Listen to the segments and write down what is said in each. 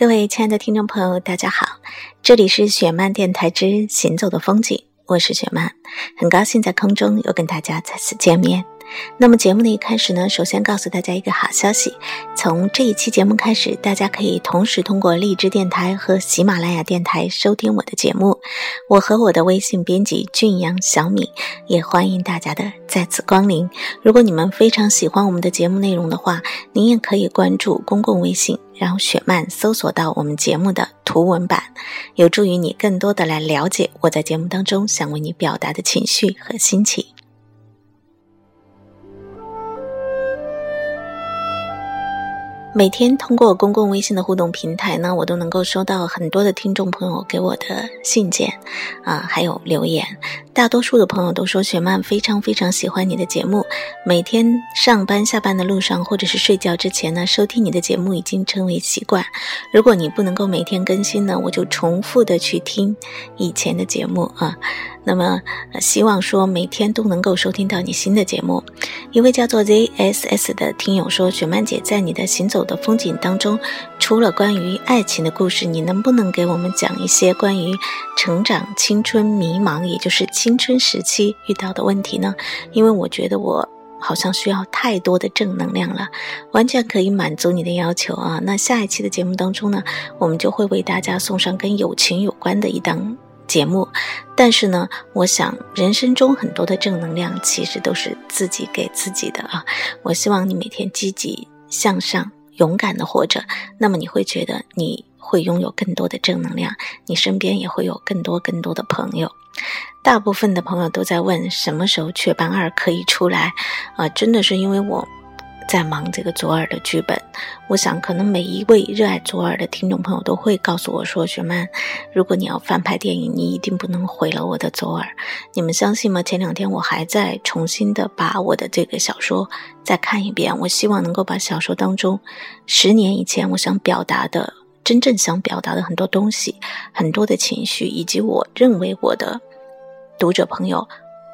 各位亲爱的听众朋友，大家好，这里是雪漫电台之行走的风景，我是雪漫，很高兴在空中又跟大家再次见面。那么节目的一开始呢，首先告诉大家一个好消息，从这一期节目开始，大家可以同时通过荔枝电台和喜马拉雅电台收听我的节目。我和我的微信编辑俊阳小米也欢迎大家的再次光临。如果你们非常喜欢我们的节目内容的话，您也可以关注公共微信，然后雪漫搜索到我们节目的图文版，有助于你更多的来了解我在节目当中想为你表达的情绪和心情。每天通过公共微信的互动平台呢，我都能够收到很多的听众朋友给我的信件，啊，还有留言。大多数的朋友都说雪曼非常非常喜欢你的节目，每天上班下班的路上或者是睡觉之前呢，收听你的节目已经成为习惯。如果你不能够每天更新呢，我就重复的去听以前的节目啊。那么，希望说每天都能够收听到你新的节目。一位叫做 ZSS 的听友说：“雪曼姐，在你的行走的风景当中，除了关于爱情的故事，你能不能给我们讲一些关于成长、青春、迷茫，也就是青春时期遇到的问题呢？因为我觉得我好像需要太多的正能量了，完全可以满足你的要求啊。那下一期的节目当中呢，我们就会为大家送上跟友情有关的一档。”节目，但是呢，我想人生中很多的正能量其实都是自己给自己的啊。我希望你每天积极向上、勇敢的活着，那么你会觉得你会拥有更多的正能量，你身边也会有更多更多的朋友。大部分的朋友都在问什么时候《雀斑二》可以出来啊？真的是因为我。在忙这个左耳的剧本，我想可能每一位热爱左耳的听众朋友都会告诉我说：“雪曼，如果你要翻拍电影，你一定不能毁了我的左耳。”你们相信吗？前两天我还在重新的把我的这个小说再看一遍，我希望能够把小说当中十年以前我想表达的、真正想表达的很多东西、很多的情绪，以及我认为我的读者朋友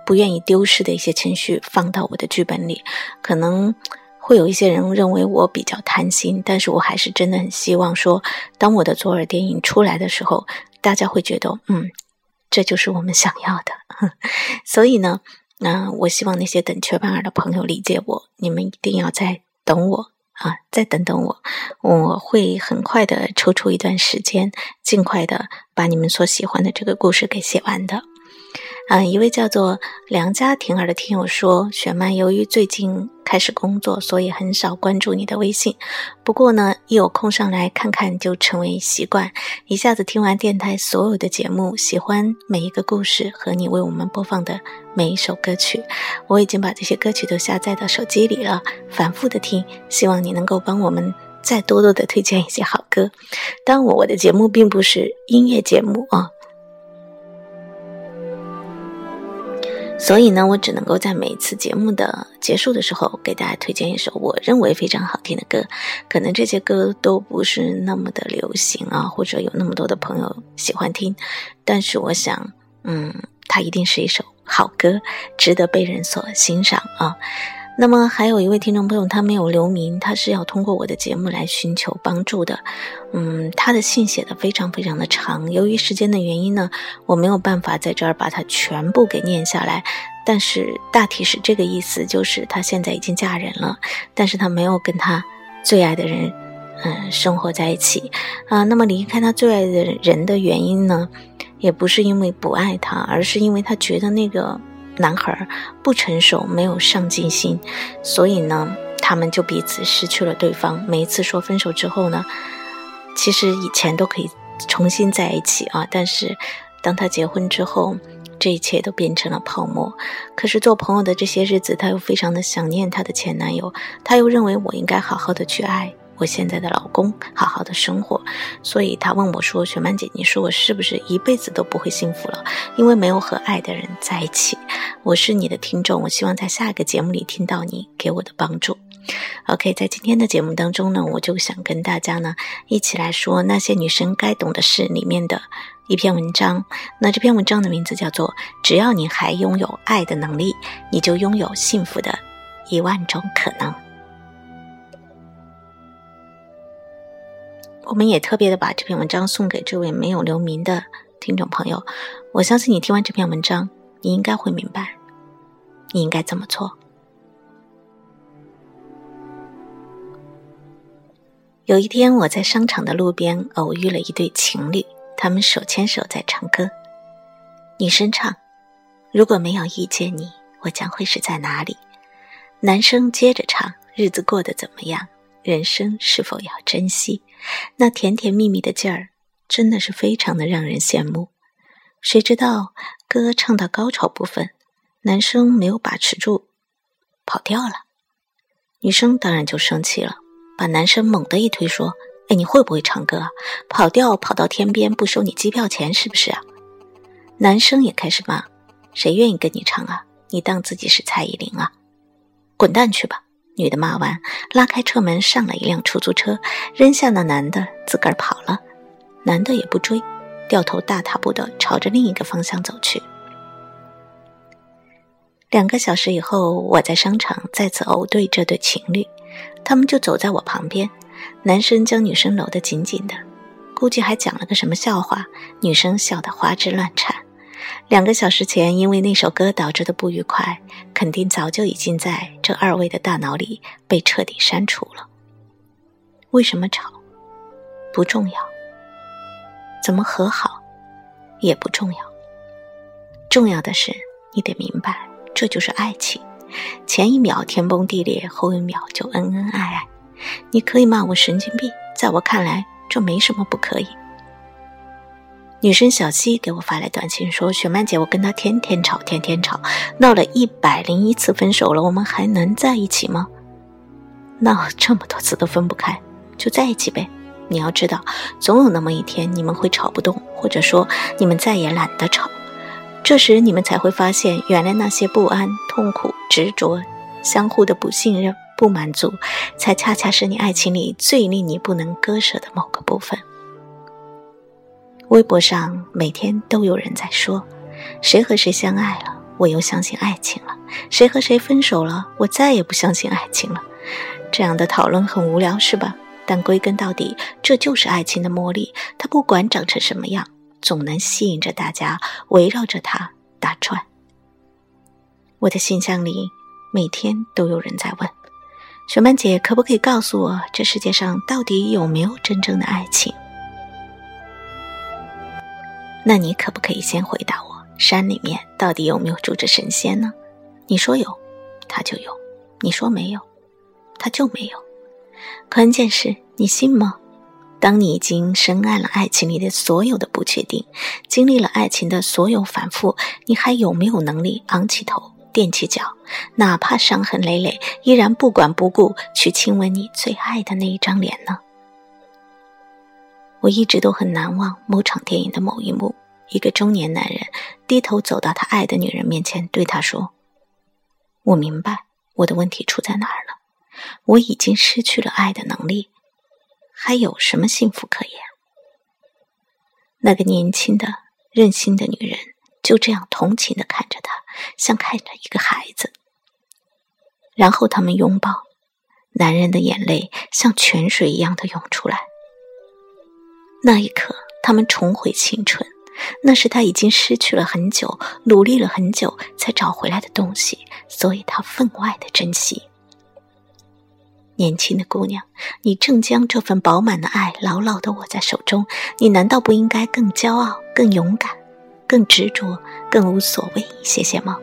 不愿意丢失的一些情绪放到我的剧本里，可能。会有一些人认为我比较贪心，但是我还是真的很希望说，当我的左耳电影出来的时候，大家会觉得，嗯，这就是我们想要的。所以呢，那我希望那些等雀斑儿的朋友理解我，你们一定要再等我啊，再等等我，我会很快的抽出一段时间，尽快的把你们所喜欢的这个故事给写完的。嗯，一位叫做梁家婷儿的听友说：“雪曼，由于最近开始工作，所以很少关注你的微信。不过呢，一有空上来看看就成为习惯。一下子听完电台所有的节目，喜欢每一个故事和你为我们播放的每一首歌曲。我已经把这些歌曲都下载到手机里了，反复的听。希望你能够帮我们再多多的推荐一些好歌。当我我的节目并不是音乐节目啊。”所以呢，我只能够在每次节目的结束的时候，给大家推荐一首我认为非常好听的歌。可能这些歌都不是那么的流行啊，或者有那么多的朋友喜欢听，但是我想，嗯，它一定是一首好歌，值得被人所欣赏啊。那么还有一位听众朋友，他没有留名，他是要通过我的节目来寻求帮助的。嗯，他的信写的非常非常的长，由于时间的原因呢，我没有办法在这儿把它全部给念下来。但是大体是这个意思，就是他现在已经嫁人了，但是他没有跟他最爱的人，嗯，生活在一起啊。那么离开他最爱的人的原因呢，也不是因为不爱他，而是因为他觉得那个。男孩不成熟，没有上进心，所以呢，他们就彼此失去了对方。每一次说分手之后呢，其实以前都可以重新在一起啊，但是当他结婚之后，这一切都变成了泡沫。可是做朋友的这些日子，他又非常的想念他的前男友，他又认为我应该好好的去爱。我现在的老公好好的生活，所以他问我说：“雪曼姐，你说我是不是一辈子都不会幸福了？因为没有和爱的人在一起。”我是你的听众，我希望在下一个节目里听到你给我的帮助。OK，在今天的节目当中呢，我就想跟大家呢一起来说那些女生该懂的事里面的一篇文章。那这篇文章的名字叫做《只要你还拥有爱的能力，你就拥有幸福的一万种可能》。我们也特别的把这篇文章送给这位没有留名的听众朋友。我相信你听完这篇文章，你应该会明白，你应该怎么做。有一天，我在商场的路边偶遇了一对情侣，他们手牵手在唱歌。女生唱：“如果没有遇见你，我将会是在哪里？”男生接着唱：“日子过得怎么样？人生是否要珍惜？”那甜甜蜜蜜的劲儿，真的是非常的让人羡慕。谁知道歌唱到高潮部分，男生没有把持住，跑掉了。女生当然就生气了，把男生猛地一推，说：“哎，你会不会唱歌？跑调跑到天边不收你机票钱是不是啊？”男生也开始骂：“谁愿意跟你唱啊？你当自己是蔡依林啊？滚蛋去吧！”女的骂完，拉开车门上了一辆出租车，扔下那男的，自个儿跑了。男的也不追。掉头大踏步的朝着另一个方向走去。两个小时以后，我在商场再次偶对这对情侣，他们就走在我旁边。男生将女生搂得紧紧的，估计还讲了个什么笑话，女生笑得花枝乱颤。两个小时前因为那首歌导致的不愉快，肯定早就已经在这二位的大脑里被彻底删除了。为什么吵？不重要。怎么和好，也不重要。重要的是，你得明白，这就是爱情。前一秒天崩地裂，后一秒就恩恩爱爱。你可以骂我神经病，在我看来，这没什么不可以。女生小西给我发来短信说：“雪曼姐，我跟他天天吵，天天吵，闹了一百零一次分手了，我们还能在一起吗？闹这么多次都分不开，就在一起呗。”你要知道，总有那么一天，你们会吵不动，或者说你们再也懒得吵。这时，你们才会发现，原来那些不安、痛苦、执着、相互的不信任、不满足，才恰恰是你爱情里最令你不能割舍的某个部分。微博上每天都有人在说：“谁和谁相爱了，我又相信爱情了；谁和谁分手了，我再也不相信爱情了。”这样的讨论很无聊，是吧？但归根到底，这就是爱情的魔力。它不管长成什么样，总能吸引着大家围绕着它打转。我的信箱里每天都有人在问：“雪曼姐，可不可以告诉我，这世界上到底有没有真正的爱情？”那你可不可以先回答我：山里面到底有没有住着神仙呢？你说有，他就有；你说没有，他就没有。关键是你信吗？当你已经深谙了爱情里的所有的不确定，经历了爱情的所有反复，你还有没有能力昂起头、踮起脚，哪怕伤痕累累，依然不管不顾去亲吻你最爱的那一张脸呢？我一直都很难忘某场电影的某一幕：一个中年男人低头走到他爱的女人面前，对她说：“我明白我的问题出在哪儿了。”我已经失去了爱的能力，还有什么幸福可言？那个年轻的、任性的女人就这样同情的看着他，像看着一个孩子。然后他们拥抱，男人的眼泪像泉水一样的涌出来。那一刻，他们重回青春，那是他已经失去了很久、努力了很久才找回来的东西，所以他分外的珍惜。年轻的姑娘，你正将这份饱满的爱牢牢地握在手中，你难道不应该更骄傲、更勇敢、更执着、更无所谓一些些吗？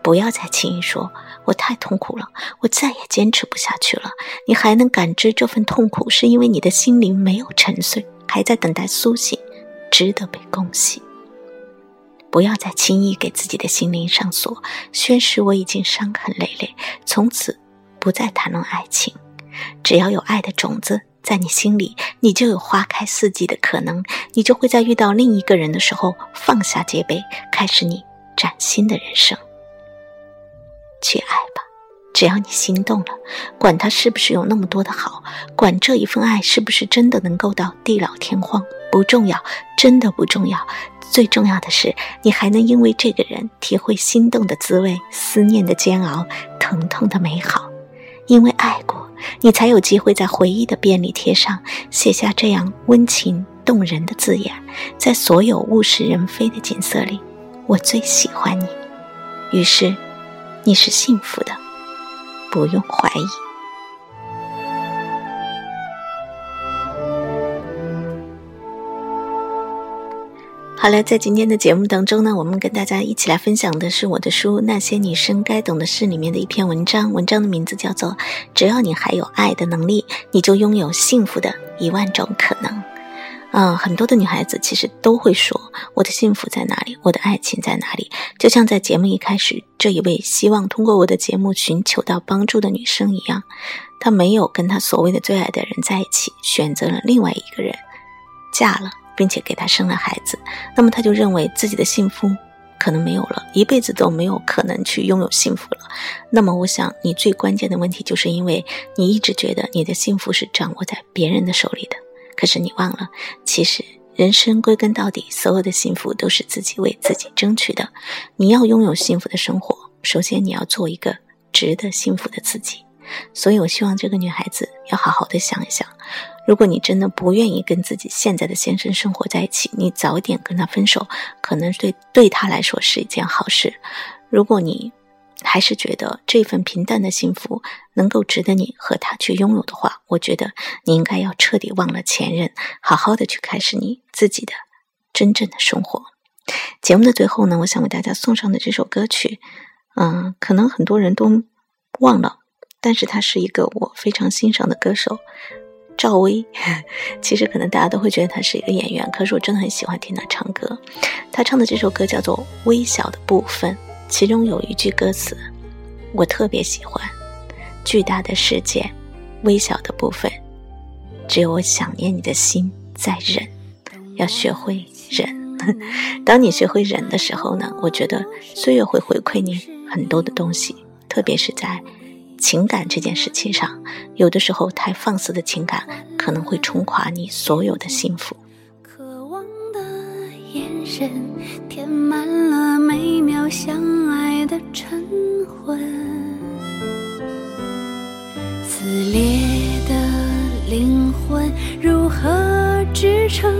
不要再轻易说“我太痛苦了，我再也坚持不下去了”。你还能感知这份痛苦，是因为你的心灵没有沉睡，还在等待苏醒，值得被恭喜。不要再轻易给自己的心灵上锁，宣誓我已经伤痕累累，从此。不再谈论爱情，只要有爱的种子在你心里，你就有花开四季的可能。你就会在遇到另一个人的时候放下戒备，开始你崭新的人生。去爱吧，只要你心动了，管他是不是有那么多的好，管这一份爱是不是真的能够到地老天荒，不重要，真的不重要。最重要的是，你还能因为这个人体会心动的滋味、思念的煎熬、疼痛的美好。因为爱过，你才有机会在回忆的便利贴上写下这样温情动人的字眼。在所有物是人非的景色里，我最喜欢你。于是，你是幸福的，不用怀疑。好了，在今天的节目当中呢，我们跟大家一起来分享的是我的书《那些女生该懂的事》里面的一篇文章。文章的名字叫做《只要你还有爱的能力，你就拥有幸福的一万种可能》。嗯，很多的女孩子其实都会说：“我的幸福在哪里？我的爱情在哪里？”就像在节目一开始，这一位希望通过我的节目寻求到帮助的女生一样，她没有跟她所谓的最爱的人在一起，选择了另外一个人，嫁了。并且给他生了孩子，那么他就认为自己的幸福可能没有了，一辈子都没有可能去拥有幸福了。那么，我想你最关键的问题，就是因为你一直觉得你的幸福是掌握在别人的手里的。可是你忘了，其实人生归根到底，所有的幸福都是自己为自己争取的。你要拥有幸福的生活，首先你要做一个值得幸福的自己。所以，我希望这个女孩子要好好的想一想。如果你真的不愿意跟自己现在的先生生活在一起，你早点跟他分手，可能对对他来说是一件好事。如果你还是觉得这份平淡的幸福能够值得你和他去拥有的话，我觉得你应该要彻底忘了前任，好好的去开始你自己的真正的生活。节目的最后呢，我想为大家送上的这首歌曲，嗯，可能很多人都忘了，但是他是一个我非常欣赏的歌手。赵薇，其实可能大家都会觉得她是一个演员，可是我真的很喜欢听她唱歌。她唱的这首歌叫做《微小的部分》，其中有一句歌词我特别喜欢：“巨大的世界，微小的部分，只有我想念你的心在忍。”要学会忍。当你学会忍的时候呢，我觉得岁月会回馈你很多的东西，特别是在。情感这件事情上，有的时候太放肆的情感可能会冲垮你所有的幸福。渴望的眼神美妙相爱的晨昏，撕裂的灵魂如何支撑？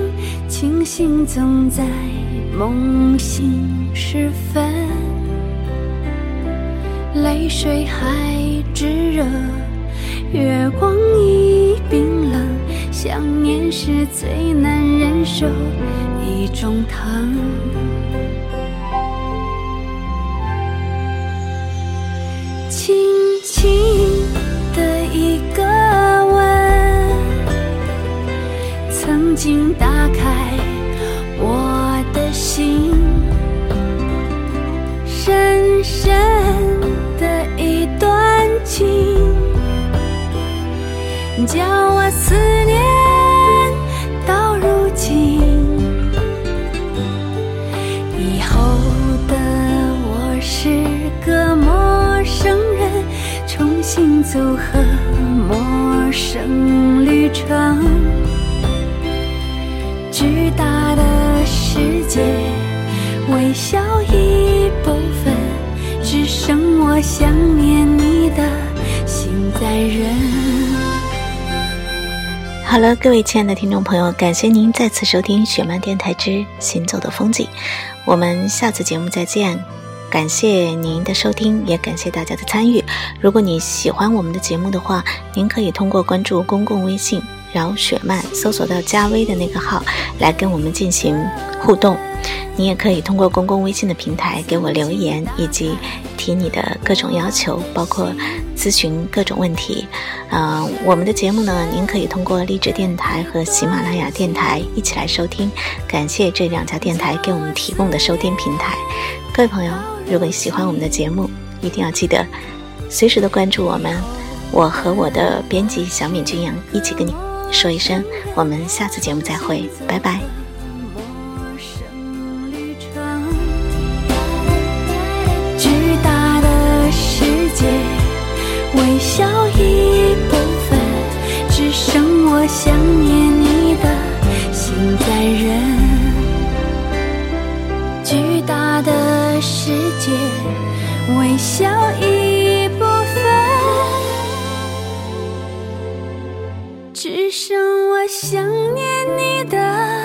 清醒总在梦醒时分。泪水还炙热，月光已冰冷，想念是最难忍受一种疼。曾经打开我的心，深深的一段。情，叫我思念到如今。以后的我是个陌生人，重新走和陌生旅程。巨大的世界，微小一部分，只剩我想念你的心在忍。好了，各位亲爱的听众朋友，感谢您再次收听雪漫电台之行走的风景，我们下次节目再见。感谢您的收听，也感谢大家的参与。如果你喜欢我们的节目的话，您可以通过关注公共微信“饶雪漫”，搜索到加微的那个号来跟我们进行互动。你也可以通过公共微信的平台给我留言，以及提你的各种要求，包括咨询各种问题。呃，我们的节目呢，您可以通过励志电台和喜马拉雅电台一起来收听。感谢这两家电台给我们提供的收听平台。各位朋友，如果你喜欢我们的节目，一定要记得随时的关注我们。我和我的编辑小敏君阳一起跟你说一声，我们下次节目再会，拜拜。巨大的世界，微笑一部分，只剩我想念你的心在忍，巨大的世界，微笑一只剩我想念你的。